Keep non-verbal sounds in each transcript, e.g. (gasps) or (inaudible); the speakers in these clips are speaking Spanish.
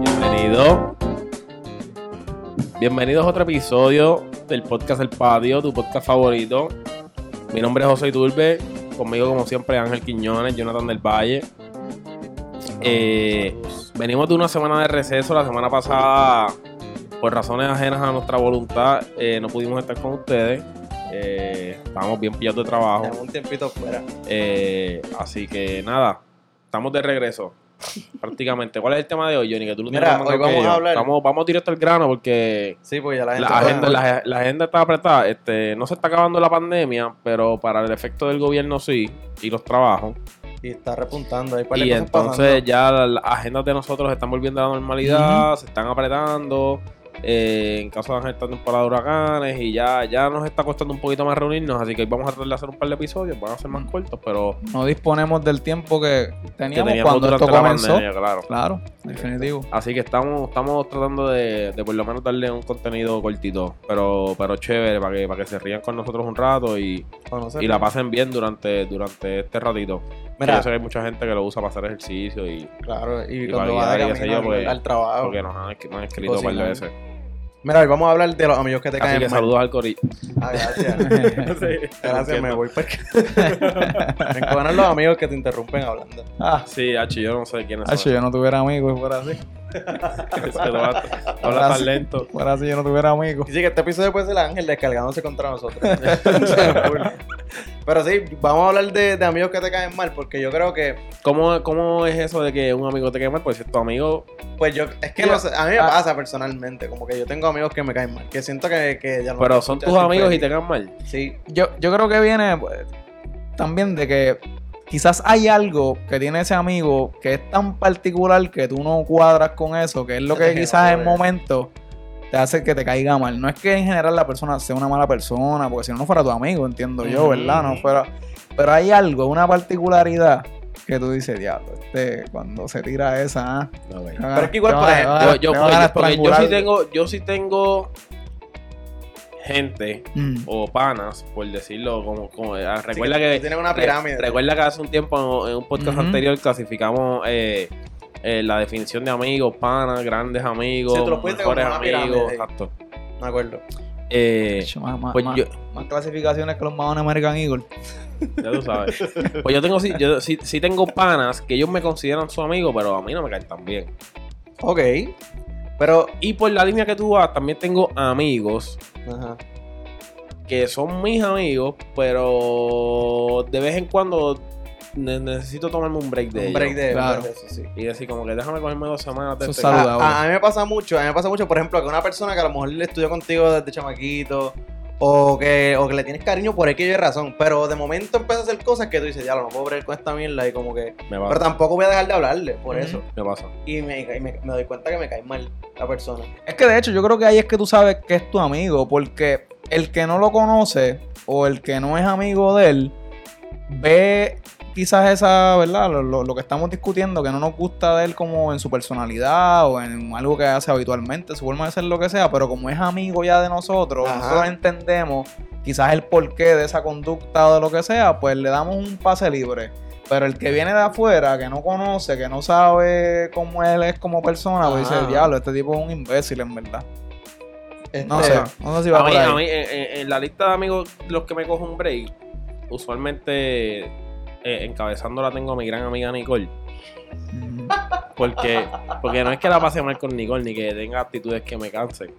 Bienvenido. Bienvenidos a otro episodio del podcast El Patio, tu podcast favorito. Mi nombre es José Iturbe. Conmigo, como siempre, Ángel Quiñones, Jonathan del Valle. Eh, venimos de una semana de receso. La semana pasada, por razones ajenas a nuestra voluntad, eh, no pudimos estar con ustedes. Eh, estábamos bien pillados de trabajo. Un tiempito fuera. Así que nada, estamos de regreso. (laughs) Prácticamente. ¿Cuál es el tema de hoy, Johnny? Que tú lo Mira, hoy vamos yo. a hablar- Vamos, vamos directo al grano porque Sí, pues ya la gente. la agenda, la, la agenda está apretada. Este, no se está acabando la pandemia, pero para el efecto del gobierno sí, y los trabajos. Y está repuntando. Hay Y entonces pasando. ya la- las agendas de nosotros están volviendo a la normalidad, se están apretando. Eh, en caso de esta temporada de huracanes y ya, ya nos está costando un poquito más reunirnos, así que vamos a tratar de hacer un par de episodios, van a ser más cortos, pero no disponemos del tiempo que que teníamos, teníamos cuando esto comenzó. pandemia, claro. Claro, definitivo. Así que estamos, estamos tratando de, de por lo menos darle un contenido cortito, pero, pero chévere, para que, para que se rían con nosotros un rato y, y la pasen bien durante, durante este ratito. Mira, yo sé que hay mucha gente que lo usa para hacer ejercicio y claro. Y, y cuando va de camino yo, pues, al trabajo. porque nos han, nos han escrito un par de Cocinar. veces. Mira, hoy vamos a hablar de los amigos que te Así caen que mal. saludos al corillo. Ah, gracias. (laughs) Gracias, me voy porque. (laughs) me encojonan los amigos que te interrumpen hablando. Ah, Sí, H, yo no sé quién es. si yo no tuviera amigos, fuera así. Habla tan lento. Fuera así, yo no tuviera amigos. Y sí, que este episodio puede ser el ángel descargándose contra nosotros. (laughs) Pero sí, vamos a hablar de, de amigos que te caen mal, porque yo creo que, ¿Cómo, ¿Cómo es eso de que un amigo te quede mal? Pues si es tu amigo, pues yo, es que Mira, no sé, a mí me ah. pasa personalmente, como que yo tengo amigos que me caen mal, que siento que, que ya no pero son tus amigos y te quedan mal. Sí, Yo, yo creo que viene pues, también de que quizás hay algo que tiene ese amigo que es tan particular que tú no cuadras con eso, que es lo que quizás en momento te hace que te caiga mal. No es que en general la persona sea una mala persona, porque si no, no fuera tu amigo, entiendo yo. ¿verdad? No fuera. Pero hay algo, una particularidad que tú dices, diablo, este, cuando se tira esa, ah, Pero es que igual, por ejemplo, yo, yo, yo sí tengo, yo sí tengo gente Mm. o panas, por decirlo como, como ah, recuerda que una re- recuerda que hace un tiempo en, un podcast anterior clasificamos eh, eh, la definición de amigos, panas, grandes amigos, Sí, tú lo pusiste como mejores una amigos, pirámide. exacto. me acuerdo. Eh, Hecho, más, más- pues más- yo, más clasificaciones que los Mahon American Eagle. ya tú sabes. (laughs) Pues yo tengo sí, yo sí, sí tengo panas que ellos me consideran su amigo, pero a mí no me caen tan bien. Ok, pero, Y por la línea que tú vas, también tengo amigos ajá. que son mis amigos, pero de vez en cuando ne- necesito tomarme un break de un ellos. break de, Claro. de eso, sí. Y decir, como que déjame cogerme dos semanas de Eso este- es saludable. A, a mí me pasa mucho, a mí me pasa mucho, por ejemplo, que una persona que a lo mejor le estudió contigo desde chamaquito, o que, o que le tienes cariño por X y razón, pero de momento empieza a hacer cosas que tú dices, ya, no puedo bregar con esta mierda, y como que... Me Pero tampoco voy a dejar de hablarle por eso. Me pasa. Y me, y me- me doy cuenta que me cae mal la persona. Es que de hecho yo creo que ahí es que tú sabes que es tu amigo, porque el que no lo conoce o el que no es amigo de él, ve quizás esa, ¿verdad? Lo, lo- lo que estamos discutiendo, que no nos gusta de él como en su personalidad o en algo que hace habitualmente, su forma de ser lo que sea, pero como es amigo ya de nosotros, Ajá. nosotros entendemos quizás el porqué de esa conducta o de lo que sea, pues le damos un pase libre. Pero el que viene de afuera, que no conoce, que no sabe cómo él es como persona, pues dice, diablo, este tipo es un imbécil en verdad. No Este, sé, no sé si va A por mí, ahí. a mí, en, en- en la lista de amigos los que me cojo un break, usualmente eh, encabezándola tengo a mi gran amiga Nicole. Porque, porque no es que la pase mal con Nicole ni que tenga actitudes que me cansen.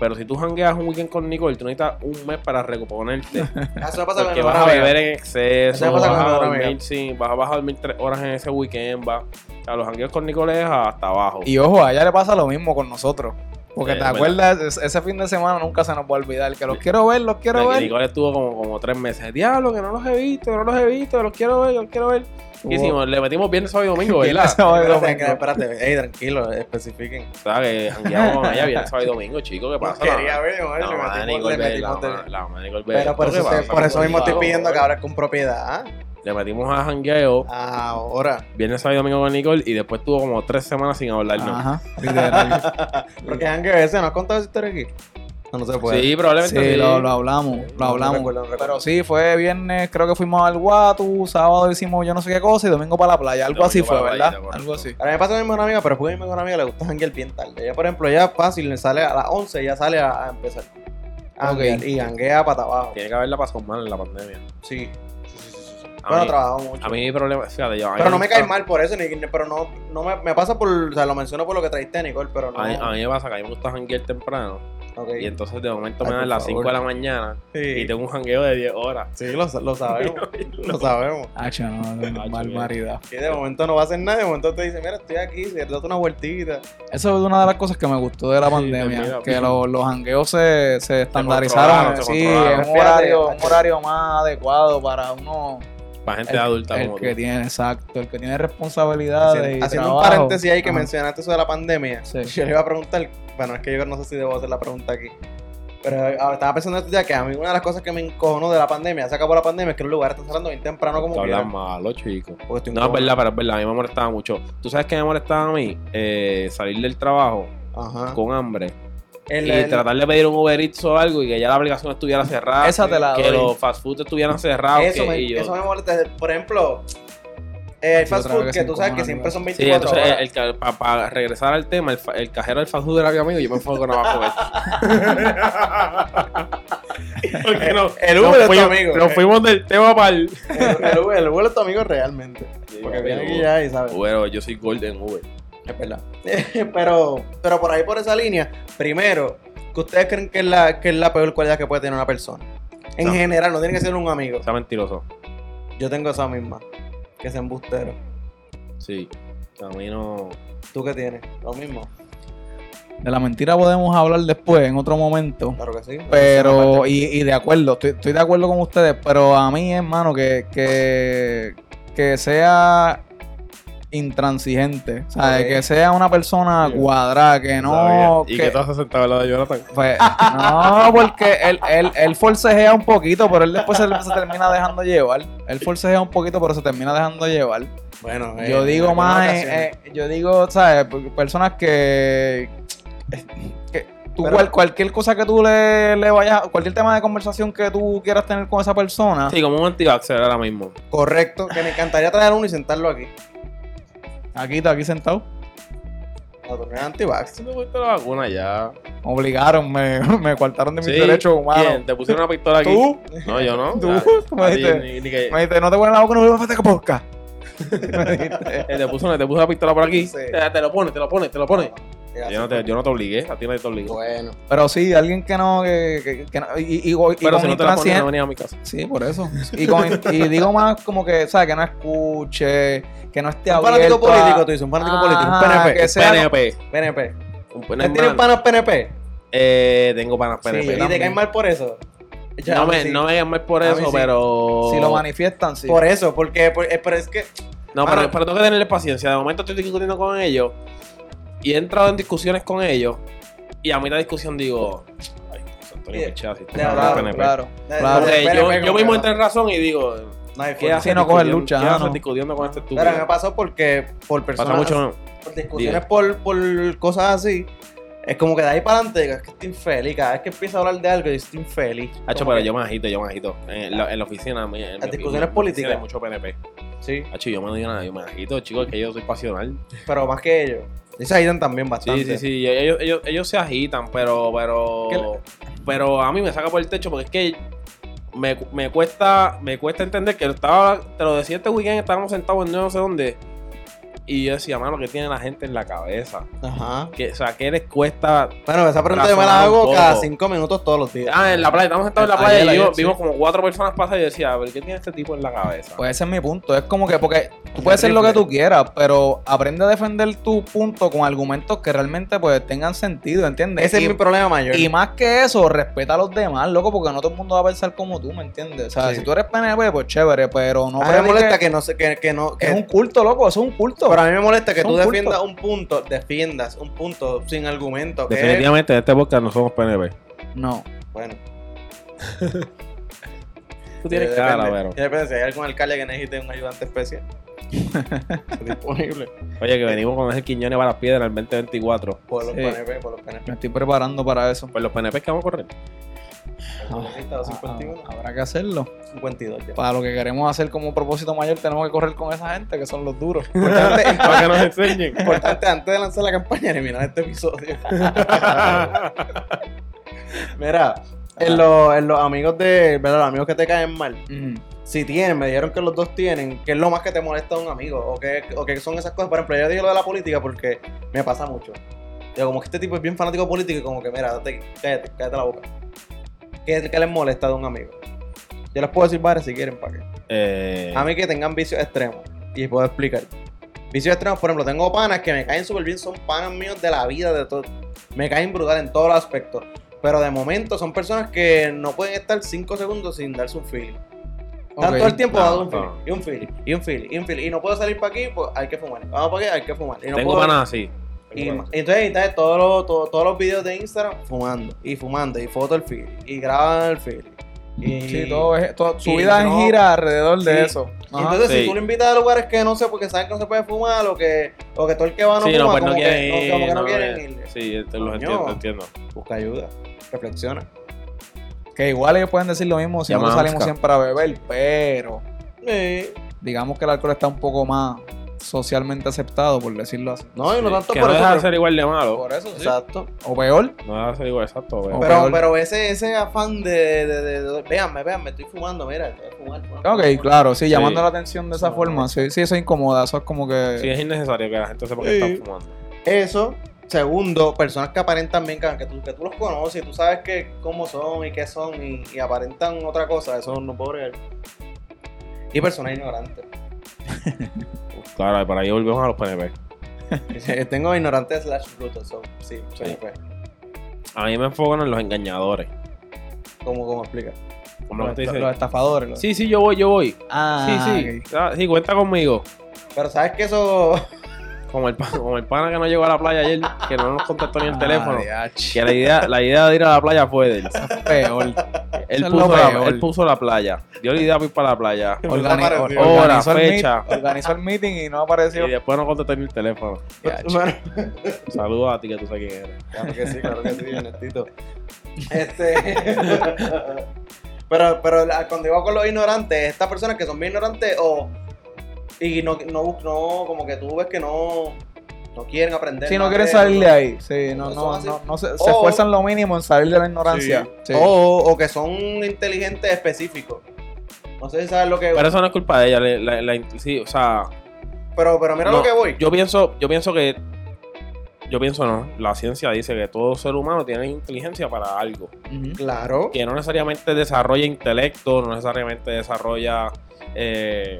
Pero si tú jangueas un weekend con Nicole, tú necesitas un mes para recuperarte. (laughs) Eso pasa Porque vas a beber en exceso, Eso pasa vas a, dormir, amiga. sí, vas, a- vas a dormir tres horas en ese weekend, va. O sea, los jangueos con Nicole es hasta abajo. Y ojo, a ella le pasa lo mismo con nosotros. Porque Eh, te acuerdas, Es- ese fin de semana nunca se nos va a olvidar. Que los quiero ver, los quiero Que ver. Nicole estuvo como, como tres meses. Diablo, que no los he visto, que no los he visto, los quiero ver, los quiero ver. ¿Qué hicimos? Le metimos viernes, sábado y domingo, (laughs) Viernes, ¿verdad? sábado y Espérate, domingo. espérate, ey, tranquilo, especifiquen. O sea, que jangueamos con ella viernes, sábado y domingo, chico. ¿Qué pasa? Quería ver, La le metimos- Nicole la la. Pero por ¿Qué eso, por eso mismo estoy pidiendo que hables con propiedad. Le metimos a jangueo Ahora. viernes, sábado y domingo con Nicole y después tuvo como tres semanas sin hablarnos. Ajá, (laughs) literal. Porque Ángel ese, ¿no has contado esa historia aquí? No, no se puede. Sí, probablemente Sí, sí. lo, lo hablamos, lo no hablamos. recuerdo, no recuerdo. Pero sí, fue viernes, creo que fuimos al Guatu, sábado hicimos yo no sé qué cosa y domingo para la playa. Algo Domingo así fue, ¿verdad? Algo así. A mí me pasa con mi mejor amiga, pero porque a mi mejor amiga le gusta janguear bien tarde. Ella, por ejemplo, ya fácil, le sale a las 11, ya sale a, a empezar. A Ok. janguear, Y janguea para abajo. Tiene que haberla pasado mal en la pandemia. Sí. A Bueno, mí- trabajo mucho. A mí mi problema, fíjate, yo, pero no me cae mal por eso, ni, ni- pero no, no me, me pasa por, o sea, lo menciono por lo que traiste, Nicole, pero no. A mí, a mí me pasa que a mí me gusta janguear temprano. Ok. Y entonces de momento Ay, me dan las favor. 5 de la mañana Sí, y tengo un jangueo de 10 horas. sí lo, lo sabemos. (laughs) lo sabemos. Hacho, no, no, Hacho, barbaridad. Y de momento no va a hacer nada, de momento te dice, mira, estoy aquí, date una vueltita. Eso es una de las cosas que me gustó de la Sí, pandemia, mira, que mira. los, los jangueos se, se estandarizaron, se sí, en un horario, un horario más adecuado para uno, Para gente el, adulta el como que tú. tiene, exacto, el que tiene responsabilidades Haciendo, y haciendo un paréntesis ahí que Ajá. mencionaste eso de la pandemia, Sí. yo le iba a preguntar, bueno, es que yo no sé si debo hacer la pregunta aquí. Pero ah, estaba pensando estos días que a mí una de las cosas que me encojonó de la pandemia, se acabó la pandemia, es que los lugares están cerrando bien temprano como hablan malo, chicos. No, es verdad, pero es verdad. A mí me molestaba mucho. ¿Tú sabes qué me molestaba a mí? Eh, salir del trabajo Ajá. con hambre El- y el- tratar de pedir un Uber Eats o algo y que ya la aplicación estuviera cerrada. Esa te la que doy. los fast food estuvieran cerrados. eso, que- me, y yo- eso me molesta. Por ejemplo, eh, el Sí, fast food que que tú sabes que siempre son Sí, 24 entonces horas. el, para regresar al tema, el, cajero del fast food era mi amigo y yo me enfoco en abajo (laughs) (laughs) Porque no, El Uber es tu amigo. Nos fuimos del tema para el. El, el Uber, el Uber es tu amigo realmente. Porque viene aquí ya y sabes. Bueno, yo soy Golden Uber. Es verdad. (laughs) pero, pero por ahí, por esa línea, primero, que ustedes creen que es la, que es la peor cualidad que puede tener una persona. En No. general, no tiene que ser un amigo. Está mentiroso. Yo tengo esa misma. Que es embustero. Sí. A mí no. ¿Tú qué tienes? Lo mismo. De la mentira podemos hablar después, en otro momento. Claro que sí. Pero, y, y de acuerdo, estoy, estoy de acuerdo con ustedes, pero a mí, hermano, que, que, que sea intransigente, o sea, Ok. que sea una persona cuadrada, que no... ¿Y que- qué te hace sentado al lado de Jonathan? pues, no, porque él, él, él forcejea un poquito, pero él después se, se termina dejando llevar. Él forcejea un poquito, pero se termina dejando llevar. Bueno, eh, Yo digo más, eh, eh, yo digo, ¿sabes? Personas que, que tú Pero- cual- cualquier cosa que tú le, le vayas, cualquier tema de conversación que tú quieras tener con esa persona, Sí, como un anti-vaxxer ahora mismo. Correcto. Que me encantaría traer uno y sentarlo aquí. Aquí está, aquí sentado, La torneo antivax. ¿Tú te pusiste la vacuna ya? obligaron, me, (laughs) me coartaron de mis Sí. derechos humanos. ¿Quién? ¿Te pusieron una pistola aquí? ¿Tú? No, yo no. ¿Tú? (laughs) Ah, ¿Tú me a ti dijiste? ni- ni que- Me dijiste, no te pones la boca, no vuelvas a hacer podcast. (laughs) Me dijiste. Eh, te puso, te puso la pistola por aquí. Sí. Te, te lo pone, te lo pone, te lo pone. Yo no te, yo no te obligué, a ti nadie te obligó. Bueno. Pero sí, alguien que no, que, que- que no, y, y, y, Pero con si no te la pones, intransigen- no venía a mi casa. Sí, por eso. Y, con- y digo más como que, ¿sabes? Que no escuche, que no esté Un abierto fanático a- político, tú dices, un fanático político, un PNP. que sea- PNP. PNP. Un ¿Ustedes PNP. tienen panas PNP? Eh, tengo panas Sí, PNP. yo ¿Y te caen mal por eso? Ya, no, me, sí. no me digan mal por eso, sí. pero. Si lo manifiestan, sí. Por eso, porque, por- eh, pero es que No, Mano. pero, pero tengo que tenerle paciencia. De momento estoy discutiendo con ellos y he entrado en discusiones con ellos y a mitad de discusión digo, ay, Antonio PNP. claro. PNP yo, mismo entré en razón y digo, No hay ¿qué forma. haces no coger lucha, ¿Qué ah, discutiendo con este estúpido? Pero me pasó porque por Pasa personas, mucho. por discusiones por, por cosas así, es como que de ahí para adelante, es que estoy infeliz. Cada vez que empiezo a hablar de algo, yo estoy infeliz. Hacho, Como pero que- yo me agito, yo me agito. En la, en la oficina, en mi- discusiones mi políticas. Hay mucho PNP. Sí, Hacho, yo me digo nada, yo me agito, chicos, es que yo soy pasional. pero más que ellos. Y se ayudan también Sí, bastante. sí, sí. Ellos, ellos, ellos se agitan, pero, pero, ¿Qué pero a mí me saca por el techo porque es que me, me cuesta, me cuesta entender que estaba, te lo decía este weekend, estábamos sentados en no sé dónde. Y yo decía, mano, ¿qué tiene la gente en la cabeza? Ajá. Que, o sea, ¿qué les cuesta? Bueno, esa pregunta yo me la hago cada cinco minutos todos los días. Ah, en la playa, estamos sentados en la playa y ayer, vimos, como cuatro personas pasar y yo decía, a ver, ¿qué tiene este tipo en la cabeza? Pues ese es mi punto. Es como que, porque tú puedes hacer lo que tú quieras, pero aprende a defender tu punto con argumentos que realmente pues tengan sentido, ¿entiendes? Ese y, es mi problema mayor. y más que eso, respeta a los demás, loco, porque no todo el mundo va a pensar como tú, ¿me entiendes? O sea, Sí. si tú eres PNP, pues chévere, pero no a mí me molesta que no sé, que, que no, que, Es un culto, loco, eso es un culto. Pero a mí me molesta que tú defiendas un punto, defiendas un punto sin argumento. Que Definitivamente en este podcast no somos PNP. No. bueno. (laughs) Tú tienes Eh, cara, pero. Depende si hay algún alcalde que necesite un ayudante especial. (laughs) Disponible. Oye, que venimos con el Quiñones para las piedras en el 2024. Por los Sí. PNP, por los PNP. Me estoy preparando para eso. Pues los PNP que vamos a correr. Ah, 51, ah, Habrá que hacerlo. 52 ya. Para lo que queremos hacer como propósito mayor, tenemos que correr con esa gente que son los duros. Importante, (laughs) Para que nos enseñen. importante antes de lanzar la campaña, eliminar este episodio. (laughs) Mira, en los, en los amigos de, ¿verdad? Los amigos que te caen mal, si tienen, me dijeron que los dos tienen, ¿qué es lo más que te molesta de un amigo? ¿O qué, o qué son esas cosas? Por ejemplo, yo digo lo de la política porque me pasa mucho. Digo, como que este tipo es bien fanático político y como que, mira, date- cállate, cállate la boca. ¿Qué, qué les molesta de un amigo? Yo les puedo decir varios si quieren, ¿para qué? Eh, A mí que tengan vicios extremos. Y puedo explicar. Vicios extremos, por ejemplo, tengo panas que me caen súper bien, son panas míos de la vida, de todo. Me caen brutal en todos los aspectos. Pero de momento son personas que no pueden estar 5 segundos sin darse un feeling. Están todo el tiempo dando un no. feeling, y un feeling, y un feeling, y un feeling. Y no puedo salir para aquí, pues hay que fumar. Vamos para aquí, hay que fumar. Y no tengo puedo- panas así. Y, entonces, entonces todos, los, todos, todos los videos de Instagram fumando, y fumando, y foto el feeling, y graban el feeling. Y, Sí, todo es, todo- su y vida no- gira alrededor de Sí. eso. Ajá. Entonces, Sí. si tú lo invitas a lugares que no sé, porque saben que no se puede fumar, o que, o que todo el que va no Sí, fuma, no, pues no como, quieren que, como que no ir, quieren no, ir. Sí, te los entiendo, te entiendo. Busca ayuda, reflexiona. Que igual ellos pueden decir lo mismo si no a salimos siempre a beber, pero Sí. digamos que el alcohol está un poco más socialmente aceptado, por decirlo así. No, y no tanto que por no eso. deja de ser igual de malo. Por eso, sí. Exacto. O peor. No deja de ser igual, exacto. pero- O Pero, peor. pero ese, ese afán de, de, de, de- véanme, véanme, estoy fumando, mira, estoy fumando. Ok, claro, sí, Sí. llamando la atención de esa forma. Sí, sí, eso incomoda. Eso es como que. Sí, es innecesario que la gente sepa que están fumando. Eso. Segundo, personas que aparentan bien, que tú, que tú los conoces y tú sabes que, cómo son y qué son y, y aparentan otra cosa, eso no puedo creer. Y personas ignorantes. (laughs) Claro, y por ahí volvemos a los PNP. (laughs) Tengo ignorantes slash brutos, so, sí, Sí. PNP. A mí me enfocan en los engañadores. ¿Cómo, cómo explica? Los, te dice. los estafadores. los- Sí, sí, yo voy, yo voy. Ah, sí, sí. ok. Ah, Sí, cuenta conmigo. Pero sabes que eso. (laughs) Como el, pa- como el pana que no llegó a la playa ayer, que no nos contestó ni el Ah, teléfono. diach. Que la idea, la idea de ir a la playa fue de él. Peor. Él puso, lo la, él puso la playa. Dio la idea para ir para la playa. (laughs) Organi- or- Hora, organizó el fecha. organizó el meeting y no apareció. Y después no contestó ni el teléfono. (laughs) Saludos a ti que tú sabes quién eres. claro que sí, claro que sí, (laughs) honestito. Este. pero, pero la- cuando iba con los ignorantes, estas personas que son bien ignorantes o. Y no, no, no, como que tú ves que no. No quieren aprender. Si no quieren de salir de ahí, sí, no, no, no, no se, esfuerzan lo mínimo en salir de la ignorancia. Sí. O, o que son inteligentes específicos. No sé si sabes lo que. Pero eso no es culpa de ella. la- la- sí, o sea, Pero, pero mira no, lo que voy. Yo pienso, yo pienso que. Yo pienso no. La ciencia dice que todo ser humano tiene inteligencia para algo. Claro. Que no necesariamente desarrolla intelecto, no necesariamente desarrolla. Eh,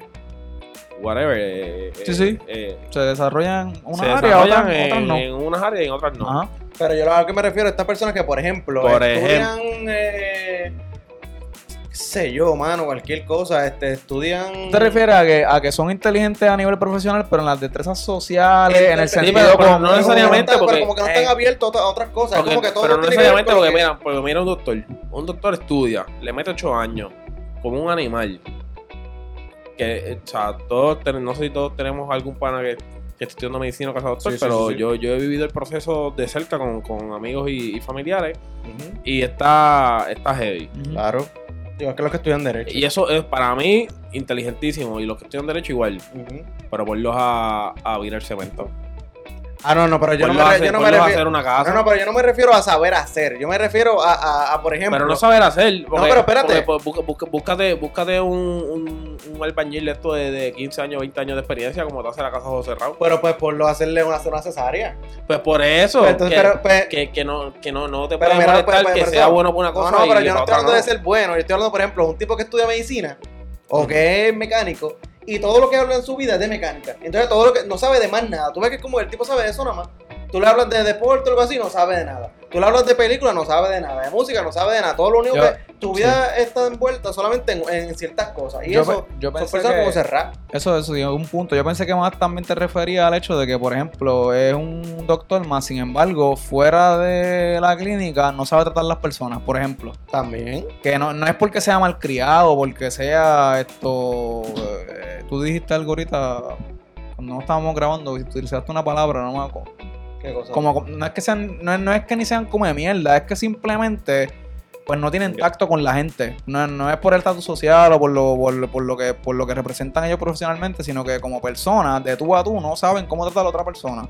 whatever. eh, Sí, eh, sí. eh, Se desarrollan se una área, desarrollan otras, en, otras no. en unas áreas y en otras no. Ajá. Pero yo a lo que me refiero a estas personas que, por ejemplo, Por estudian. Eh, qué sé yo, mano, cualquier cosa. Este, estudian. ¿Te refieres a que, a que son inteligentes a nivel profesional, pero en las destrezas sociales, en el Sí, sentido pero- pero como... no necesariamente Pero porque- como que no están eh, abiertos a otra- a otras cosas. Porque- como que todo pero no necesariamente porque, que- mira, porque mira un doctor. Un doctor estudia, le mete 8 años, como un animal. Que, eh, o sea, todos, ten- no sé si todos tenemos algún pana que, que está estudiando medicina o sea doctor, Sí, sí, pero sí, sí. Yo, yo he vivido el proceso de cerca con, con amigos y, y familiares y está, está heavy. Ujú. Claro. Igual que los que estudian Derecho. Y eso es para mí inteligentísimo y los que estudian derecho igual, Ujú. pero ponlos a, a virar cemento. Ah, no, no, pero yo no Ponlos me, hacer- yo no me a refiero. hacer una casa. No, no, pero yo no me refiero a saber hacer. Yo me refiero a, a, a, por ejemplo. Pero no saber hacer. porque- pero espérate. porque, pues, busca- búscate, búscate un, un, un albañil de esto de, de 15 años, 20 años de experiencia, como te hace la casa José Raúl. Pero pues por lo hacerle una, una cesárea. Pues por eso, Pues, entonces, que, pero, pues, que, que no, que no, no te Pero puede molestar pues, pues, que sea eso- bueno por una No, cosa no, pero y yo no estoy hablando de no. ser bueno. Yo estoy hablando, por ejemplo, un tipo que estudia medicina o que es mecánico y todo lo que habla en su vida es de mecánica. Entonces, todo lo que no sabe de más nada. Tú ves que como el tipo sabe de eso nada más. Tú le hablas de deporte o algo así, no sabe de nada. Tú le hablas de película, no sabe de nada, de música, no sabe de nada. Todo lo único Yo- que tu vida está envuelta solamente en, en ciertas cosas. Y Yo eso, yo son pensé personas que- como cerrar. Eso, eso, digo, un punto. Yo pensé que más también te refería al hecho de que, por ejemplo, es un doctor más, sin embargo, fuera de la clínica no sabe tratar las personas, por ejemplo. También. Que no, no es porque sea malcriado, porque sea esto. eh, tú dijiste algo ahorita, cuando no estábamos grabando, utilizaste una palabra, no me acuerdo. ¿Qué cosa? Como, no es que sean, no no es que ni sean como de mierda, es que simplemente pues no tienen tacto con la gente. No, es- no es por el estatus social o por lo, por, por lo que, por lo que representan ellos profesionalmente, sino que como personas, de tú a tú, no saben cómo tratar a la otra persona.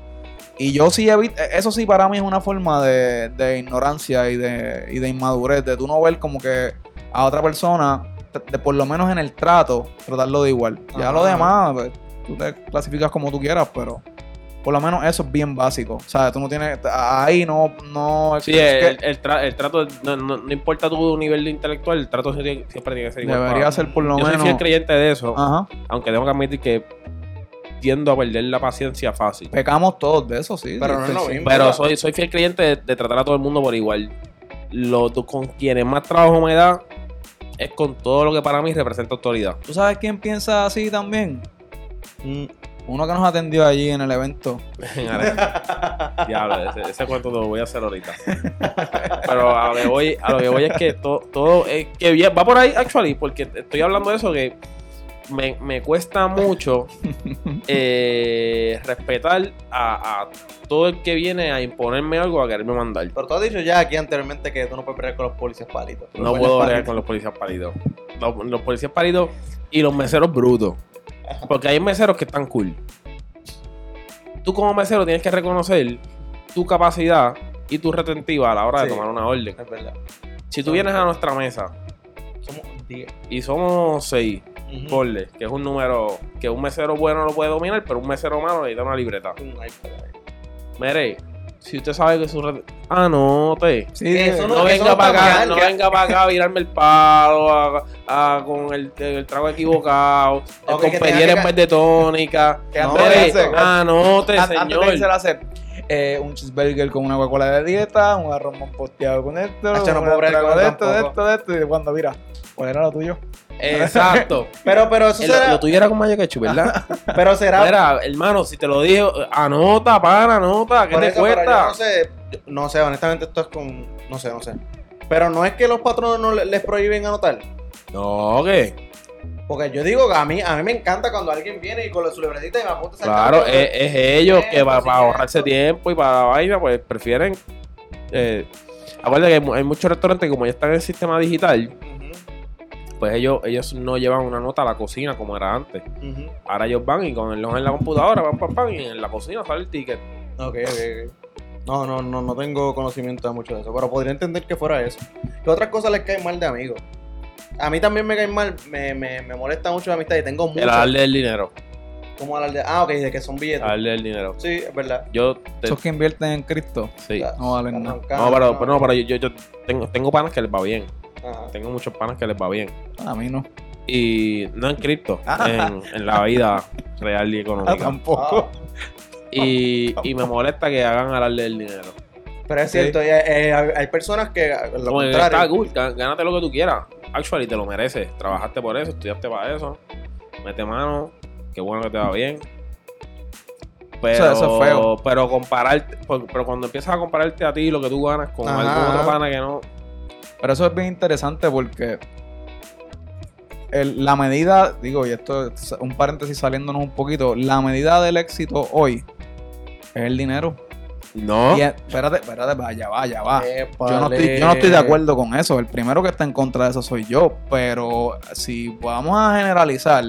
Y yo sí evito, eso sí para mí es una forma de, de ignorancia y de, y de inmadurez, de tú no ver como que a otra persona, de, por lo menos en el trato, tratarlo de igual. Ya lo demás, pues, tú te clasificas como tú quieras, pero por lo menos eso es bien básico. O sea, tú no tienes, ahí no, no Sí, el, que el, tra- el trato, no, no, no importa tu nivel de intelectual, el trato siempre, siempre tiene que ser igual. debería para- ser por lo Yo soy menos. fiel creyente de eso, Ajá. aunque tengo que admitir que tiendo a perder la paciencia fácil. Pecamos todos de eso, sí. Pero sí, no es sí, lo mismo. Pero soy, soy fiel creyente de, de tratar a todo el mundo por igual. Lo, tú- con quienes más trabajo me da es con todo lo que para mí representa autoridad. ¿Tú sabes quién piensa así también? Mm. Uno que nos atendió allí en el evento. (laughs) Diablo, ese, ese cuento lo voy a hacer ahorita. Pero a lo que voy, a lo que voy es que to- todo es que bien, va por ahí, actually, porque estoy hablando de eso que me, me cuesta mucho (laughs) eh, respetar a, a todo el que viene a imponerme algo a quererme mandar. Pero tú has dicho ya aquí anteriormente que tú no puedes pelear con los policías palitos. No puedo palitos. bregar con los policías pálidos. Los, los policías pálidos y los meseros brutos. Porque hay meseros que están cool. Tú como mesero tienes que reconocer tu capacidad y tu retentiva a la hora de Sí. tomar una orden. Es verdad. Si tú vienes a nuestra mesa Somos 10. y somos seis, Ujú. ponle, que es un número que un mesero bueno lo puede dominar, pero un mesero malo necesita una libreta. Un. Mire, si usted sabe que su... re- Anote. Sí, Eso No, no- venga está para acá, no que- venga para acá a virarme el palo a- a- con el, el trago equivocado, (laughs) Ok, con pediera en vez de tónica. (laughs) Que No, antes de anote, an- antes de señor. irse a hacer eh, un cheeseburger con una Coca-Cola de dieta, un arroz posteado con esto, no un puedo trago con de esto, de esto, de esto, y cuando mira, ¿cuál era lo tuyo? Exacto. (laughs) Pero, pero eso El- será. lo tuyo era con mayo ketchup, ¿verdad? (laughs) Pero será. Mira, hermano, si te lo digo, anota, pana, anota, ¿qué por te eso, pero yo cuesta? no sé. No sé, honestamente, esto es con. No sé, no sé. Pero no es que los patronos no le- les prohíben anotar. No, ¿qué? Porque yo digo que a mí, a mí me encanta cuando alguien viene y con su libretita y me apunta Claro, es, es ellos que para, sí, ahorrarse tiempo y para la vaina, pues prefieren. Eh, acuérdate que hay mu- hay muchos restaurantes que como ya están en el sistema digital, pues ellos, ellos no llevan una nota a la cocina como era antes. Ahora ellos van y con el ojo en la computadora, van, pam, pam, y en la cocina sale el ticket. Ok, ok, ok. No, no, no, no tengo conocimiento de mucho de eso, pero podría entender que fuera eso. ¿Qué otras cosas les caen mal de amigos? A mí también me caen mal, me, me, me molesta mucho la amistad y tengo mucho. El darle el dinero. ¿Cómo hablar de.? Ah, ok, de que son billetes. Darle el dinero. Sí, es verdad. Yo, te- Esos que invierten en Cristo. sí. No valen nada. No, pero, pero no, pero yo, yo, yo tengo, tengo panas que les va bien. Ajá. Tengo muchos panas que les va bien. A mí no. Y no en cripto, Ah. en, en la vida real y Ah, económica. tampoco. Ah, Y, y me molesta que hagan hablarle el dinero. pero es Sí. cierto, eh, eh, hay, hay personas que, lo Como que contrario. está cool, gá- gánate lo que tú quieras. Actually, te lo mereces. Trabajaste por eso, estudiaste para eso. Mete mano, qué bueno que te va bien. Pero, Eso- eso es feo. pero compararte, por- pero cuando empiezas a compararte a ti lo que tú ganas con Ajá, algún otro pana que no. Pero eso es bien interesante porque el- la medida, digo, y esto es un paréntesis saliéndonos un poquito, la medida del éxito hoy es el dinero. No. Y es- espérate, espérate, vaya, vaya, va. Yo no, estoy, yo no estoy de acuerdo con eso. El primero que está en contra de eso soy yo. Pero si vamos a generalizar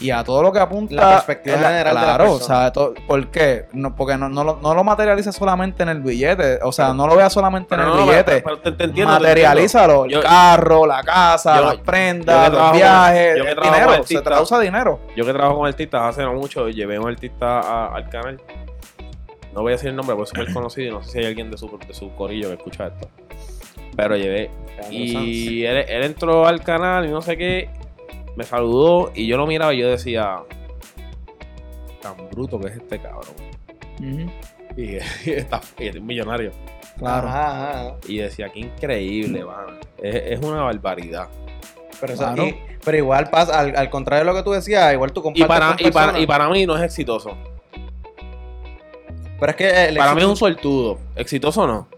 y a todo lo que apunta. La perspectiva la- general de la Claro, o sea, to- ¿por qué? No, porque no, no, lo, no lo materializa solamente en el billete. O sea, no lo vea solamente Pero en el no, billete. pero- pero te- entiendo, te Materialízalo. Yo- el carro, la casa, yo- las prendas, los viajes. el dinero. Se traduce a dinero. Yo que trabajo con artistas hace no mucho, llevé a un artista a- al canal. No voy a decir el nombre porque es súper conocido y no sé si hay alguien de su, de su corillo que escucha esto. Pero llevé. Y él, él entró al canal y no sé qué. Me saludó y yo lo miraba y yo decía. Tan bruto que es este cabrón. Y, (laughs) y está y es un millonario. Claro. Ajá, ajá. Y decía, qué increíble, mano. Es, es una barbaridad. Pero, eso- Claro. y- pero igual pasa, al, al contrario de lo que tú decías, igual tú Y compartes para, con y, para, y para mí no es exitoso. Pero es que el Para mí es un suertudo. ¿Exitoso no?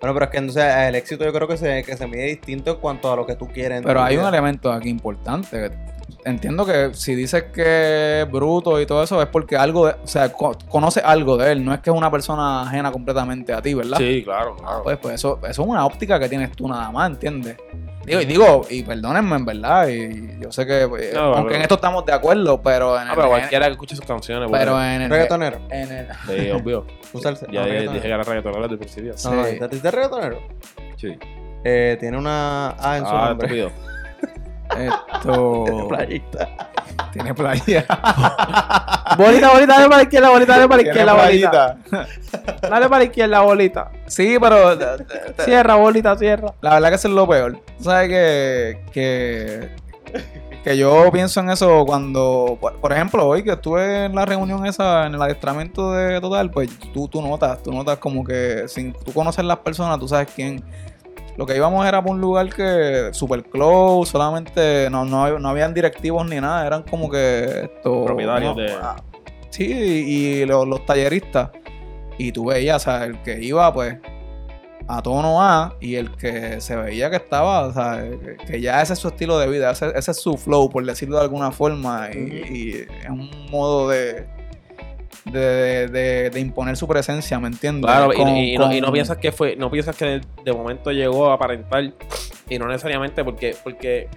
Bueno, pero es que entonces el éxito yo creo que se, que se mide distinto en cuanto a lo que tú quieres. Pero hay un elemento aquí importante. Entiendo que si dices que es bruto y todo eso es porque algo, de- o sea, co- conoce algo de él, no es que es una persona ajena completamente a ti, ¿verdad? Sí, claro, claro. Pues, pues eso, eso es una óptica que tienes tú nada más, ¿entiendes? Digo, y digo, y perdónenme en verdad, y yo sé que, eh, No, aunque pero- en esto estamos de acuerdo, pero en Ah, el, pero cualquiera que escuche sus canciones, pero bueno, en el, Reggaetonero. en el- Sí, (laughs) obvio. Un salsa- Ya no, dije, que era reggaetonero desde el principio. No, no, Sí. ¿te dices reggaetonero? Sí. Eh, tiene una A en su Ah, nombre. (laughs) esto Playita. tiene playa. (laughs) Bolita, bolita, dale para la izquierda, bolita, dale para la Tiene izquierda, bolita. playita. Dale para la izquierda, bolita. Sí, pero Cierra, bolita, cierra. La verdad que eso es lo peor. Sabes que, que, que yo pienso en eso cuando, por, por ejemplo, hoy que estuve en la reunión esa, en el adiestramiento de Total, pues tú, tú notas, tú notas como que sin tú conocer las personas, tú sabes quién. Lo que íbamos era por un lugar que super close, solamente no, no, no habían directivos ni nada, eran como que esto, Propietarios no, de- ah, Sí, y los, los talleristas. Y tú veías, o sea, el que iba, pues, a tono A y el que se veía que estaba, o sea, que, ya ese es su estilo de vida, ese, ese es su flow, por decirlo de alguna forma, y es un modo de, de, de- de imponer su presencia, ¿me entiendes? Claro, y, Con- y no, y no piensas que fue, no piensas que de, de momento llegó a aparentar y no necesariamente porque, porque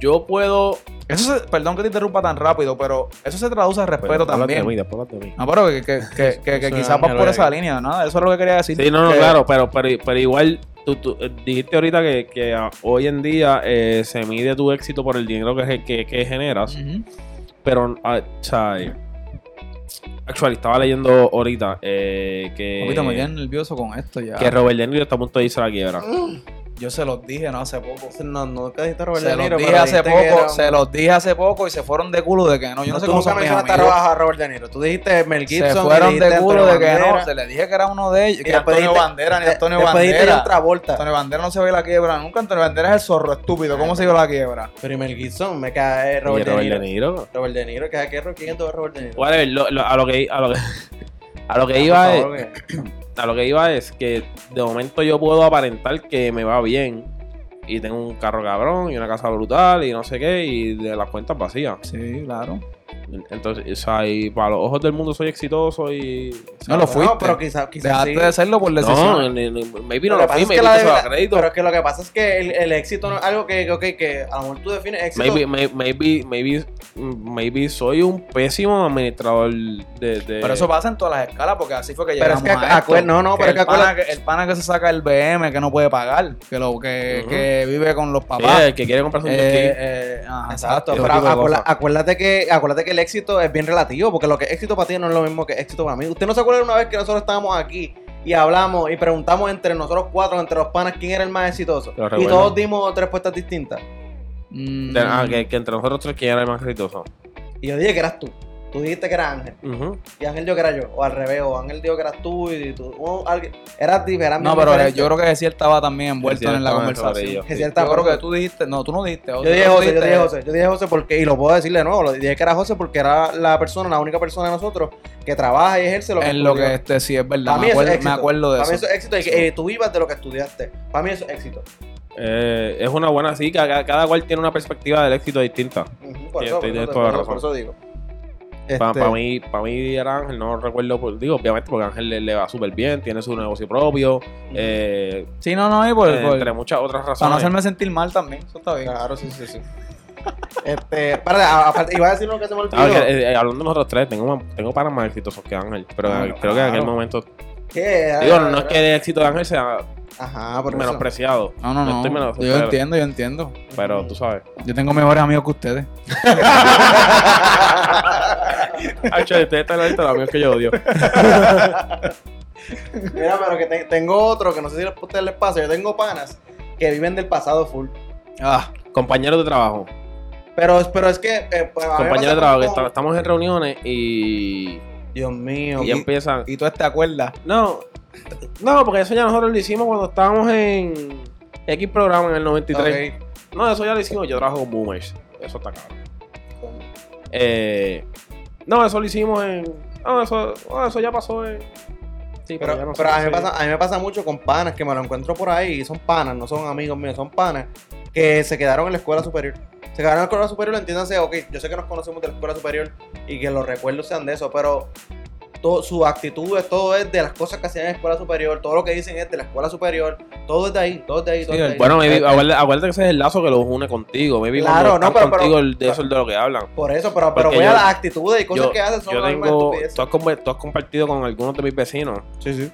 yo puedo Eso se- perdón que te interrumpa tan rápido, pero eso se traduce a respeto háblate también. de mí, después háblate de mí. No, pero que, que, que, que- que quizás vas por esa línea, nada, eso es lo que quería decir. Sí, no, no, que- claro, pero, pero, pero igual tú, tú, eh, dijiste ahorita que, que ah, hoy en día eh, se mide tu éxito por el dinero que, que, que generas, Ujú. Pero, ah, o sea, eh, actually, estaba leyendo ahorita eh, que, Papito, me tienes nervioso con esto ya. que Robert De Niro está a punto de irse a la quiebra. (gasps) Yo se los dije, no hace poco. No, nunca dijiste Robert Se De los Niro, dije hace que poco, se los dije hace poco y se fueron de culo de que no. Yo no, sé tú cómo mis mencionaste amigos. a Robert De Niro. Tú dijiste Mel Gibson. Se fueron de culo de que no. Se le dije que era uno de ellos. y Que Antonio Bandera ni Antonio Bandera. otra vuelta. Antonio Bandera no se ve la quiebra. Nunca Antonio Bandera es el zorro estúpido. ¿Cómo se dio la quiebra? Pero y Mel Gibson, me cae Robert, Robert De De Niro. Niro. Robert De Niro, ¿qué es ¿Quién es todo Robert De Niro? Whatever, lo- lo- a lo que a lo que a lo que iba es, que- a lo que iba es que de momento yo puedo aparentar que me va bien y tengo un carro cabrón y una casa brutal y no sé qué y de las cuentas vacías. Sí, claro. Entonces, o sea, y para los ojos del mundo soy exitoso y No lo No, fuiste. pero quizás quizás Dejaste sí. de serlo por no, decisión. ni- ni- maybe no Lo lo fui, maybe la se crédito. Pero es que lo que pasa es que el, el éxito no es algo que, que, ok, que a lo mejor tú defines éxito. Maybe, may- maybe, maybe, maybe soy un pésimo administrador de, de- Pero eso pasa en todas las escalas porque así fue que Pero llegamos es que a esto. acuer- no, no, pero el, es que pana acuérdate- que el pana que se saca el BM que no puede pagar, que lo que, que vive con los Sí, papás. el que quiere comprarse un Eh, eh, ajá, Exacto, pero acuérdate que acuérdate que el éxito es bien relativo, porque lo que es éxito para ti no es lo mismo que éxito para mí. ¿Usted no se acuerda una vez que nosotros estábamos aquí y hablamos y preguntamos entre nosotros cuatro, entre los panas, quién era el más exitoso? Y todos dimos tres respuestas distintas. Mm, De- ah, que, que entre nosotros tres, ¿quién era el más exitoso? Y yo dije que eras tú. Tú dijiste que era Ángel. Ujú. Y Ángel dijo que era yo. O al revés. O Ángel dijo que eras tú y tú. o alguien- eras diferente. No, pero yo creo que Gesiel estaba también envuelto en la conversación. Gesiel Yo creo que tú dijiste, no, tú no dijiste. Yo dije José, yo dije José, yo dije José porque, y lo puedo decir de nuevo, lo dije que era José porque era la persona, la única persona de nosotros que trabaja y ejerce lo que En lo que este sí es verdad. Para mí Me eso es acuerdo, me éxito. acuerdo de Para mí eso. eso es éxito y que eh, tú vivas de lo que estudiaste. Para mí eso es éxito. Eh, es una buena, sí, cada, cada cual tiene una perspectiva del éxito distinta. Por, Sí, eso, por, estoy- eso, tienes por eso- por eso digo. Para Este, mí, para mí era Ángel, no recuerdo, por, digo, obviamente porque Ángel le, le va súper bien, tiene su negocio propio, eh, Sí, no, no, y por, eh, por- entre muchas otras para no razones. hacerme sentir mal también. Eso está bien. Claro, sí, sí, sí. (laughs) este, para, a- aparte, iba a decir lo que se me olvidó. Ah, que, eh, eh, hablando de nosotros tres, tengo, más- tengo panas más exitosos que Ángel, pero Claro, eh, creo que en aquel momento, ¿Qué? digo, no es que el éxito de Ángel sea Ajá, por menospreciado, No, no, No no. estoy menos- yo entiendo, yo entiendo. pero tú sabes. Yo tengo mejores amigos que ustedes. Ay, che, ustedes están ahorita los amigos que yo odio. (laughs) Mira, pero que te- tengo otro que no sé si a ustedes les pasa. Yo tengo panas que viven del pasado full. Ah, Compañeros de Pero, pero es que. eh, pues, compañeros de trabajo, que está- estamos en reuniones y Dios mío. Y ya empiezan. Y tú te acuerdas. No, no, porque eso ya nosotros lo hicimos cuando estábamos en X programa en el 93. Ok. No, eso ya lo hicimos. Yo trabajo con Boomers. Eso está claro. Eh, no, eso lo hicimos en. No, eso, no, eso ya pasó en. Sí, Pero, no a, mí me pasa, a mí me pasa mucho con panas que me lo encuentro por ahí y son panas, no son amigos míos, son panas que se quedaron en la escuela superior. Se quedaron en la escuela superior, entiéndanse, ok, yo sé que nos conocemos de la escuela superior y que los recuerdos sean de eso, pero todo, su actitud, es- todo es de las cosas que hacían en la escuela superior, todo lo que dicen es de la escuela superior, todo es de ahí, todo es de ahí, todo Sí, es de ahí. Bueno, maybe, Eh, eh. acuérdate, que ese es el lazo que los une contigo. Maybe Claro, no, pero- contigo pero- el- de eso es de lo que hablan. Por eso, pero, pero voy yo- a las actitudes y cosas Yo, que hacen son yo tengo. Tú has, tú has compartido con algunos de mis vecinos Sí, sí.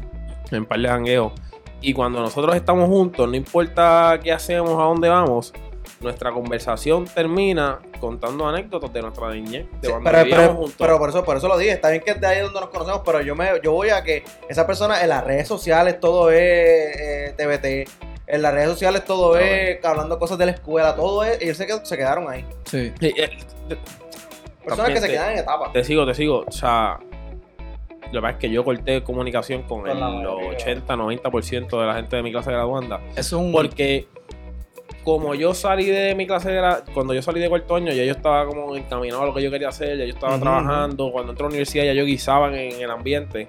en par de jangueos. Y cuando nosotros estamos juntos, no importa qué hacemos, a dónde vamos, nuestra conversación termina contando anécdotas de nuestra niñez. De Sí, cuando pero, vivíamos pero, juntos. pero por eso por eso lo dije está bien que es de ahí donde nos conocemos pero yo me yo voy a que esa persona en las redes sociales todo es eh, TBT en las redes sociales todo es hablando cosas de la escuela todo es ellos se, qued- se quedaron ahí Sí. Sí, eh, te- personas También que se te- quedan en etapas te sigo, te sigo. O sea, lo que pasa es que yo corté comunicación con, Con el la mayoría. 80-90% de la gente de mi clase graduanda. Eso es un. Porque como yo salí de mi clase, gra- cuando yo salí de cuarto año, ya yo estaba como encaminado a lo que yo quería hacer, ya yo estaba trabajando. Cuando entré a la universidad ya yo guisaba en, en el ambiente.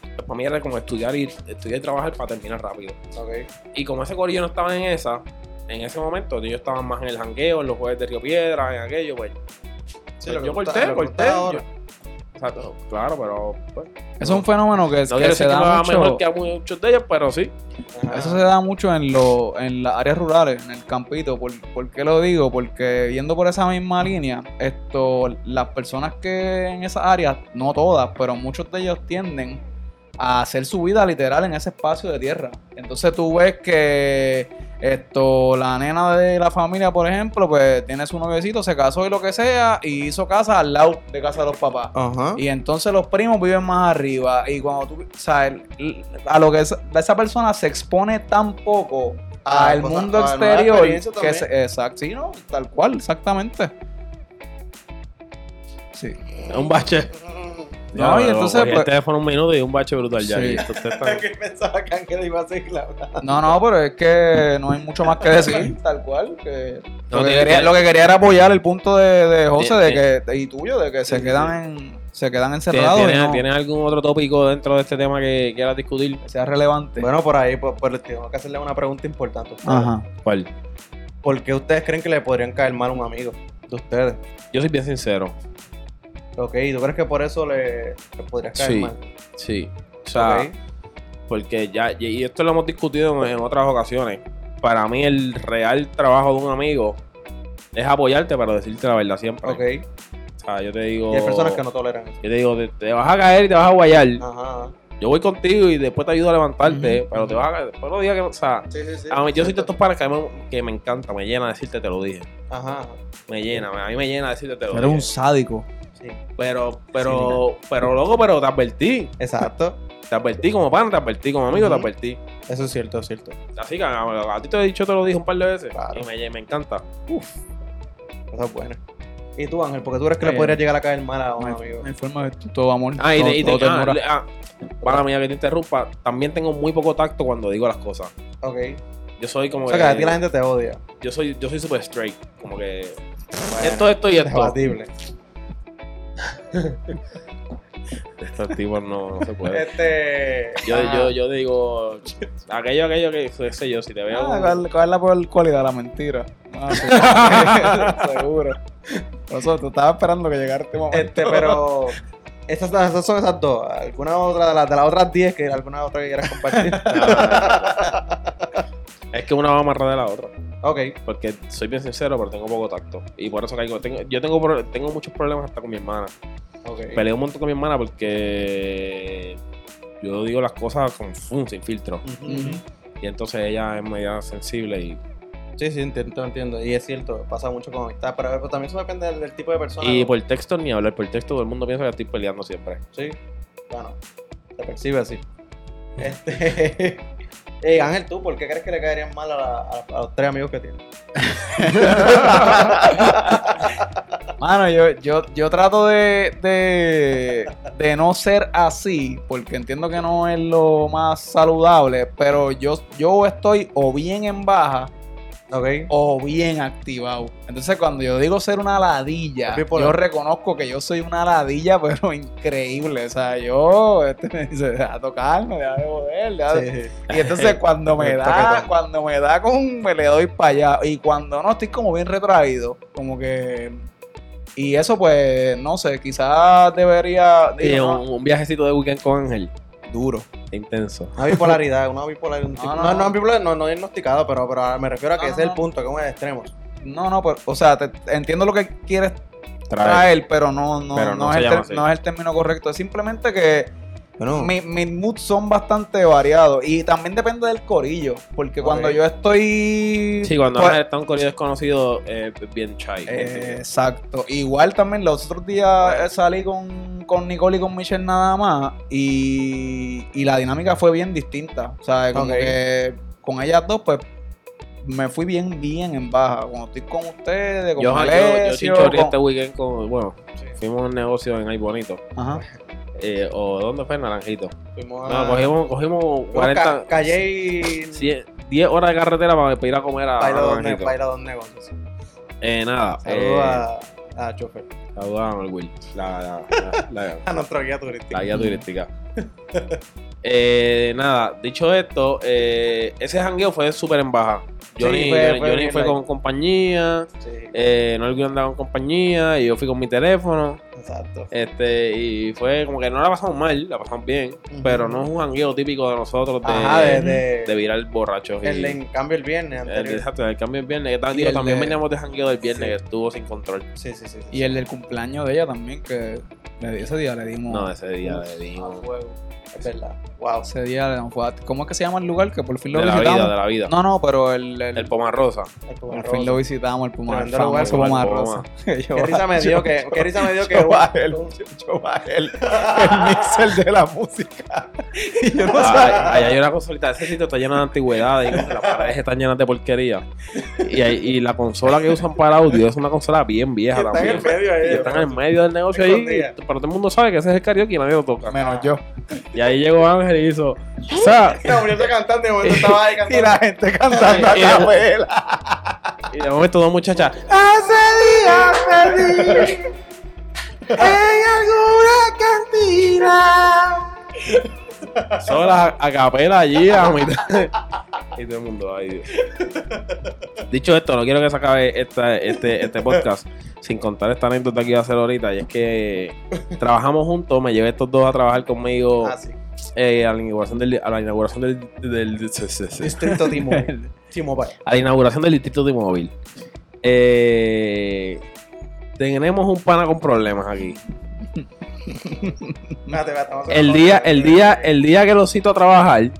Pues para mí era como estudiar y, estudiar y trabajar para terminar rápido. Y como ese corillo no estaba en esa, en ese momento, yo estaba más en el jangueo, en los jueves de Río Piedra, en aquello, pues. Sí, pues yo corté, corté. Claro, pero pues, Eso es un fenómeno que, no se da mucho. mejor que a muchos de ellos, pero sí. Eso se da mucho en, lo, en las áreas rurales, en el campito. ¿Por, por qué lo digo? Porque yendo por esa misma línea, esto, las personas que en esas áreas, no todas, pero muchos de ellos tienden a hacer su vida literal en ese espacio de tierra. Entonces tú ves que esto, la nena de la familia, por ejemplo, pues tiene su noviecito, se casó y lo que sea, y hizo casa al lado de casa de los papás. Ajá. Y entonces los primos viven más arriba. Y cuando tú, o sea, el- a lo que esa, esa persona se expone tan poco Ah, al pues, mundo a exterior. Que se- exacto, sí, no, tal cual, exactamente. Sí. Es un bache. No, y entonces, cogí el pues- teléfono un minuto y un bache brutal ya. Sí. y esto usted está- (laughs) que pensaba que Ángel iba a No, no, pero es que no hay mucho más que decir, tal cual. Que No, lo, que tiene quería, que- lo que quería era apoyar el punto de, de José de que, y tuyo, de que se quedan en, se quedan ¿Tiene- encerrados y ¿Tiene, no ¿Tiene algún otro tópico dentro de este tema que quieras discutir? sea relevante. bueno por ahí pues, pues, tengo que hacerle una pregunta importante a ustedes. Ajá. ¿Cuál? ¿por qué ustedes creen que le podrían caer mal a un amigo de ustedes? Yo soy bien sincero. Ok, ¿tú crees que por eso le, le podrías caer Sí. mal? Sí. O sea, porque ya, y esto lo hemos discutido en, en otras ocasiones. Para mí, el real trabajo de un amigo es apoyarte, pero decirte la verdad siempre. Ok. O sea, yo te digo. Y hay personas que no toleran eso. Yo te digo, te, te vas a caer y te vas a guayar. Ajá. Yo voy contigo y después te ayudo a levantarte, pero te vas a caer. Después no digas que. O sea, Sí, sí, sí. a mí, yo soy de estos padres que, me- que me encanta, me llena decirte te lo dije. Ajá. Me llena, a mí me llena decirte te lo Eres dije. un sádico. Sí. Pero, pero, pero, loco, pero te advertí. Exacto. Te advertí como pan, te advertí como amigo, te advertí. Eso es cierto, es cierto. Así que a, a ti te he dicho, te lo dije un par de veces. Claro. Y me, me encanta. Eso es bueno. ¿Y tú, Ángel? ¿Por qué tú crees que le Bien. podrías llegar a caer mal a un amigo? hay forma de todo amor. Ah, y, todo, te- y te- todo ah, ah, para mía que te interrumpa, también tengo muy poco tacto cuando digo las cosas. Ok. Yo soy como O sea, que a ti la gente te odia. yo soy yo soy super straight, como que Bueno, esto esto y esto. Debatible. Estos tipos no, no se puede. Este. Yo, yo, yo digo, aquello, aquello que qué sé yo, si te veo. Ah, ¿cuál, cuál es la peor cualidad? La mentira. Ah, sí. (laughs) (laughs) Seguro. Por eso te estaba esperando que llegara este momento. Este, pero. Esas, esas son esas dos. ¿Alguna otra de las, de las otras 10 que alguna otra que quieras compartir? (laughs) Es que una va más de la otra. ok. Porque soy bien sincero, pero tengo poco tacto. Y por eso caigo. Tengo, yo tengo, tengo muchos problemas hasta con mi hermana. Ok. Peleo un montón con mi hermana porque yo digo las cosas con fun, sin filtro. Y entonces ella es media sensible y, Sí, sí, entiendo, entiendo. Y es cierto, pasa mucho con amistad. Pero, pero también eso depende del, del tipo de persona. y ¿no? por texto ni hablar. Por texto todo el mundo piensa que estoy peleando siempre. Sí. Bueno, se percibe así. (laughs) Este. (laughs) Ángel, ¿tú por qué crees que le caerían mal a, la- los tres amigos que tienes? (laughs) Mano, yo, yo, yo trato de, de, de no ser así, porque entiendo que no es lo más saludable, pero yo, yo estoy o bien en baja O bien activado. Entonces, cuando yo digo ser una ladilla, yo reconozco que yo soy una ladilla, (laughs) pero increíble. O sea, yo, este me dice, deja de tocarme, deja de joder, deja de-". Sí. Y entonces (laughs) cuando me da, cuando me da con, me le doy para allá. Y cuando no, estoy como bien retraído. Como que. Y eso, pues, no sé, quizás debería. Digo, un, un viajecito de weekend con Ángel. Duro. Intenso. Una bipolaridad, una bipolaridad. un tipo- No, No, no. no, bipolar, no, no diagnosticado, pero, pero me refiero a que No, ese es no. el punto, que es un extremo. No, no, pero, o sea, te- entiendo lo que quieres Trae. traer, pero no, no, Pero no es el no es el término correcto. Es simplemente que Bueno, mi- mis moods son bastante variados. Y también depende del corillo. Porque cuando yo estoy. Sí, cuando pues, está un corrido desconocido, eh, bien chai. Eh, exacto. Igual también los otros días eh, salí con, con Nicole y con Michelle nada más y, y la dinámica fue bien distinta. O sea, como que con ellas dos, pues me fui bien, bien en baja. Cuando estoy con ustedes, con yo, yo, yo Alessio, chinchorré con- este weekend con. Bueno, fuimos a un negocio en Ay Bonito. Ajá. Eh, ¿O dónde fue? Naranjito. fuimos No, a- cogimos, cogimos fuimos 40. ca- Calle y. 100 10 horas de carretera para, para ir a comer a, a Baila dos, ne- Naranjito. baila dos negocios. Eh, nada. Saludos eh, a, a Chofer, Saludos a Will. La, la, la- la- (laughs) a nuestro guía turístico. la guía turística. (laughs) Eh, nada, dicho esto, eh, ese jangueo fue súper en baja. Johnny Sí, fue, Johnny con compañía, Sí, eh, Norgui andaba con compañía y yo fui con mi teléfono. exacto. Este, y fue como que no la pasamos mal, la pasamos bien, pero no es un jangueo típico de nosotros de, Ajá, de, de, de virar borrachos. y- el, en cambio el viernes el, exacto, el cambio del viernes. que el también de- veníamos de jangueo del viernes Sí. que estuvo sin control. Sí, sí, sí. sí. Y el del cumpleaños de ella también, que ese día le dimos. No, ese día Uf, le dimos. Es verdad. Wow. Ese día fue ¿Cómo es que se llama el lugar? Que por fin lo De la visitamos. vida, de la vida. No, no, pero el. el, El Poma Rosa. por fin lo visitamos, el Puma, el Tremendo lugar, famoso Puma, Puma el Puma. Rosa. (laughs) Qué risa me dio que. Qué risa me dio que. Yo bajé el, yo bajé el, el (laughs) mixer de la música. Y yo no Ah, sabía. Ahí hay una consolita. Ese sitio está lleno de antigüedades y las paredes están llenas de porquería. Y, hay- y la consola que usan para audio es una consola bien vieja Está en también. el medio ahí. Y están en el medio del negocio ahí. Pero todo el mundo sabe que ese es el karaoke y nadie lo toca. Menos yo. Y ahí llegó Ángel y hizo. O sea, (laughs) Estaba muriendo cantando y de momento estaba ahí Y cantando. la gente cantando a (laughs) Y- capela. (laughs) y de momento dos muchachas. Hace días perdí en alguna cantina. Solas a capela allí a mitad. Y todo el mundo, ay Dios. Dicho esto, no quiero que se acabe esta- este, este podcast sin contar esta anécdota que iba a hacer ahorita. Y es que trabajamos juntos, me llevé estos dos a trabajar conmigo Ah, sí. eh, a la inauguración del, a la inauguración del, del- Distrito T-Mobile. T-Mobile. (laughs) a la inauguración del distrito de móvil. Eh, tenemos un pana con problemas aquí. El día, el día, el día que lo cito a trabajar,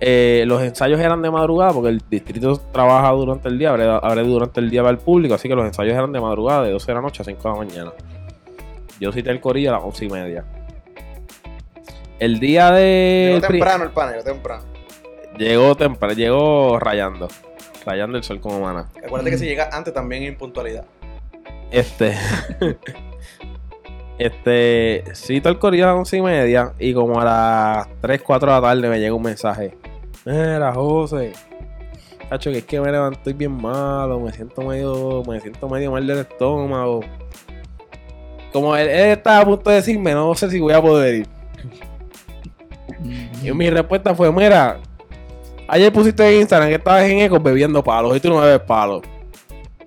eh, los ensayos eran de madrugada, porque el distrito trabaja durante el día, abre, abre durante el día para el público, así que los ensayos eran de madrugada, de 12 de la noche a 5 de la mañana. Yo cité el corillo a las 11 y media. El día de. Llegó temprano el pana, llegó temprano. Llegó temprano, llegó rayando. Rayando el sol como mana. Acuérdate que si llega antes también es impuntualidad. Este. (laughs) este. Cito el corrido a las once y media. Y como a las 3, 4 de la tarde me llega un mensaje. Mira, José. Cacho, que es que me levanto estoy bien malo. Me siento medio. Me siento medio mal del estómago. Como él, estaba a punto de decirme, no sé si voy a poder ir. Y mi respuesta fue: Mira, ayer pusiste en Instagram que estabas en Eco bebiendo palos. Y tú no bebes palos.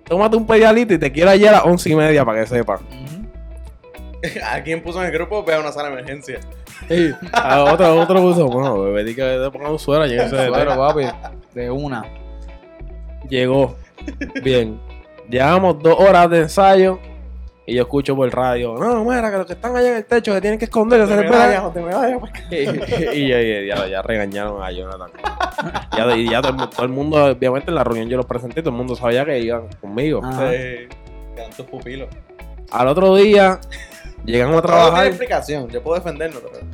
Tómate un pedialito y te quiero ayer a las once y media para que sepas. (laughs) Alguien puso en el grupo, vea una sala de emergencia. Sí. A otro, otro puso, bueno, bebé, di que te ponga un suero. lléguese de Suero, té". papi. De una. Llegó. Bien. Llevamos dos horas de ensayo. Y yo escucho por radio, no, mira, que los que están allá en el techo se tienen que esconder, que se Te me vea". vayas, te me vayas. pues. (laughs) y, y, y- ya, ya regañaron a Jonathan. Ya, y ya todo, el todo el mundo, obviamente en la reunión yo los presenté, todo el mundo sabía que iban conmigo. Ajá. Sí. Quedan tus pupilos. Al otro día llegamos a trabajar. explicación. Yo puedo defendernos. pero-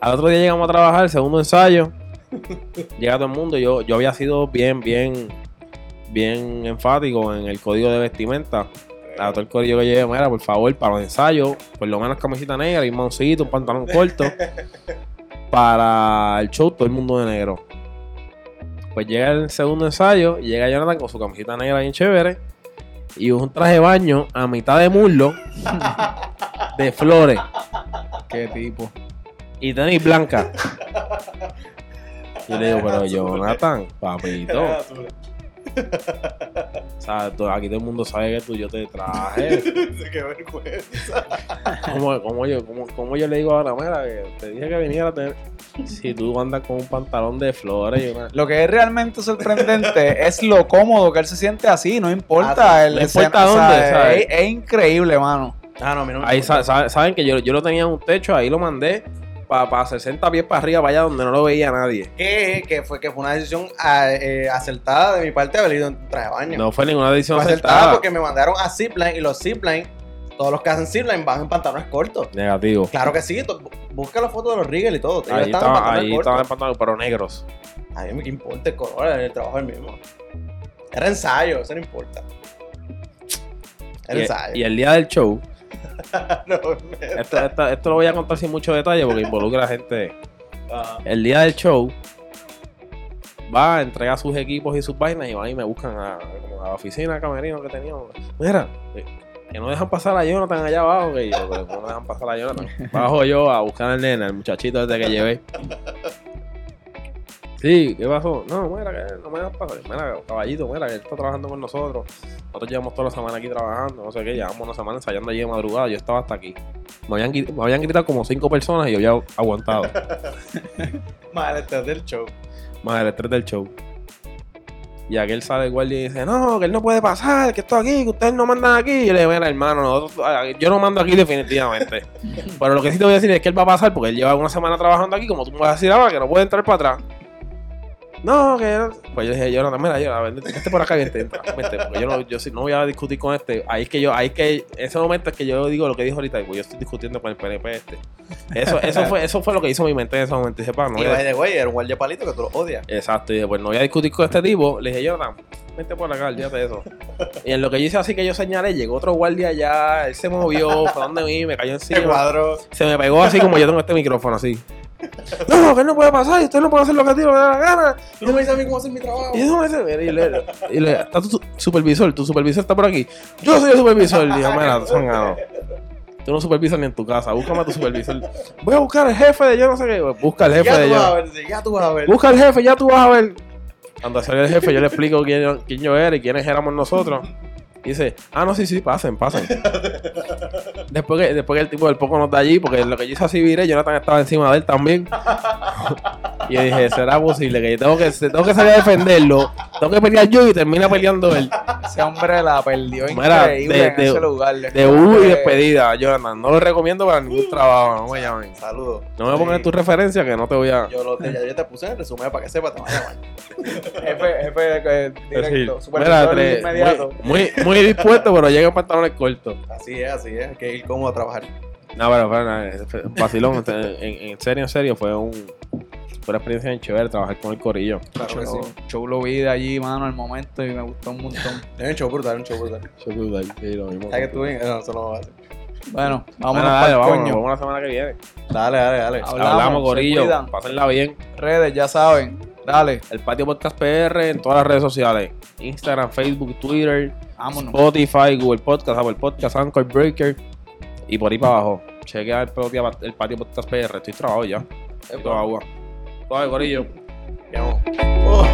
Al otro día llegamos a trabajar, segundo ensayo. (laughs) Llega todo el mundo. Yo, yo había sido bien, bien, bien enfático en el código de vestimenta. A todo el corillo que lleve, mira, por favor, para los ensayos, por lo menos camisita negra, limoncito, un pantalón corto. (laughs) para el show, todo el mundo de negro. Pues llega el segundo ensayo, y llega Jonathan con su camiseta negra bien chévere y un traje de baño a mitad de muslo de flores Qué tipo. y tenis blanca. (laughs) Yo le digo, pero Jonathan, papito. (laughs) (laughs) O sea, aquí todo el mundo sabe que tú yo te traje. (laughs) Qué vergüenza. ¿Cómo, cómo yo, cómo, cómo yo le digo ahora, mira, que te dije que viniera a tener... Si tú andas con un pantalón de flores y una... Lo que es realmente sorprendente (laughs) es lo cómodo que él se siente así, no importa Ah, el no escena- importa o sea, dónde, ¿sabes? Es, es increíble, mano. Ah, no, a mí no me Ahí sa- saben que yo, yo lo tenía en un techo, ahí lo mandé para 60 pies para arriba, para allá donde no lo veía nadie. Que, que fue, que fue una decisión ah, eh, acertada de mi parte haber ido en traje de baño. No fue ninguna decisión fue acertada acertada. porque me mandaron a Zipline y los Zipline, todos los que hacen Zipline van en pantalones cortos. Negativo. Claro que sí, busca la foto de los Riegel y todo. Ellos Ahí estaban en estaba, pantalones ahí estaban en pantalones, pero negros. A mí me importa el color, el trabajo es el mismo. Era ensayo, eso no importa. Era Y, ensayo. y el día del show, (laughs) No, esto, esto- esto lo voy a contar sin mucho detalle porque involucra a gente. Ajá. El día del show, va, entrega sus equipos y sus vainas y van y me buscan a, la oficina camerino que teníamos. Mira, eh, que no dejan pasar a Jonathan allá abajo, que yo, pero no dejan pasar a Jonathan. Bajo yo a buscar al nene, al muchachito desde que llevé. Sí, ¿qué pasó? No, mira, que no me dejan pasar. Mira, caballito, mira, que él está trabajando con nosotros. Nosotros llevamos toda la semana aquí trabajando, no sé qué, llevamos una semana ensayando allí de madrugada, yo estaba hasta aquí. Me habían, me habían gritado como cinco personas y yo había aguantado. (laughs) Mal, este es del show. más el estrés del show. Y aquel sale el guardia y dice, no, que él no puede pasar, que esto aquí, que ustedes no mandan aquí. Y yo le digo, mira, hermano, nosotros- ah, yo no mando aquí definitivamente. (laughs) Pero lo que sí te voy a decir es que él va a pasar porque él lleva una semana trabajando aquí, como tú me vas a decir ahora, que no puede entrar para atrás. No, que... no". Pues yo dije, yo no, mira, yo, vente, por acá, vente, entra, vente, porque yo no, yo no voy a discutir con este. Ahí es que yo, ahí es que, en ese momento es que yo digo lo que dijo ahorita, y pues yo estoy discutiendo con el PNP este. Eso, eso fue, eso fue lo que hizo mi mente en ese momento. Y dije, pa, no y the way, era un guardia palito que tú lo odias. Exacto, y dije, pues no voy a discutir con este tipo. Le dije, Jonathan, vente por acá, olvídate de eso. y en lo que yo hice así que yo señalé, llegó otro guardia allá, él se movió, fue donde mí, me cayó encima. (laughs) cuadro. Se me pegó así como yo tengo este micrófono, así. No, que no puede pasar, y usted no puede hacer lo que a ti le da la gana. Y no me dice a mí cómo hacer mi trabajo. Y eso me dice, mira, y le, y le- está tu su- supervisor, tu supervisor está por aquí. Yo soy el supervisor. Y mira, (laughs) tú sangano. Tú no supervisas ni en tu casa, búscame a tu supervisor. Voy a buscar al jefe de yo no sé qué. Busca al jefe ya de tú yo. vas a ver, ya tú vas a ver. Busca al jefe, ya tú vas a ver. Cuando salió el jefe, yo le explico quién, yo- quién yo era y quiénes éramos nosotros. Y dice, ah, no, sí, sí, pasen, pasen. después, que, después que el tipo del poco no está allí, porque lo que yo hice así viré, Jonathan estaba encima de él también. (laughs) y yo dije, ¿será posible que yo tengo que, tengo que salir a defenderlo? Tengo que pelear yo y termina peleando él. Ese hombre la perdió Mira, increíble de- en de- ese lugar. De U y despedida, Jonathan. No lo recomiendo para ningún trabajo, no me llamen. Saludos. No me pongas tu referencia que no te voy a... Yo, lo, ya yo te puse en el resumen para que sepas, te van a llamar. (laughs) Jefe, jefe eh, directo, Sí. supervisor Mira, tre- inmediato. Muy, muy, muy dispuesto, pero llega en pantalones cortos. Así es, así es. Hay que ir cómodo a trabajar. No, pero vacilón. este, en, en serio, en serio, fue un, una experiencia bien chévere trabajar con el corillo. Claro que sí. Show, show lo vi de allí, mano, al momento y me gustó un montón. (laughs) Es un show brutal, un show brutal. Que sí, lo mismo. ¿Sabes que estuve en.? No, eso no lo va a hacer. Bueno, Bueno, vámonos dale, para el vámonos, coño. nos vemos la semana que viene. Dale, dale, dale. Hablamos, Hablamos, cuidan. Pásenla bien. Redes, ya saben. Dale, El Patio Podcast PR en todas las redes sociales. Instagram, Facebook, Twitter, vámonos. Spotify, Google Podcast, Apple Podcast, Anchor Breaker. Y por ahí para abajo. Chequea el, patio- el Patio Podcast PR. Estoy trabajado ya. Estoy agua. Suave, gorillo. Vamos. Oh.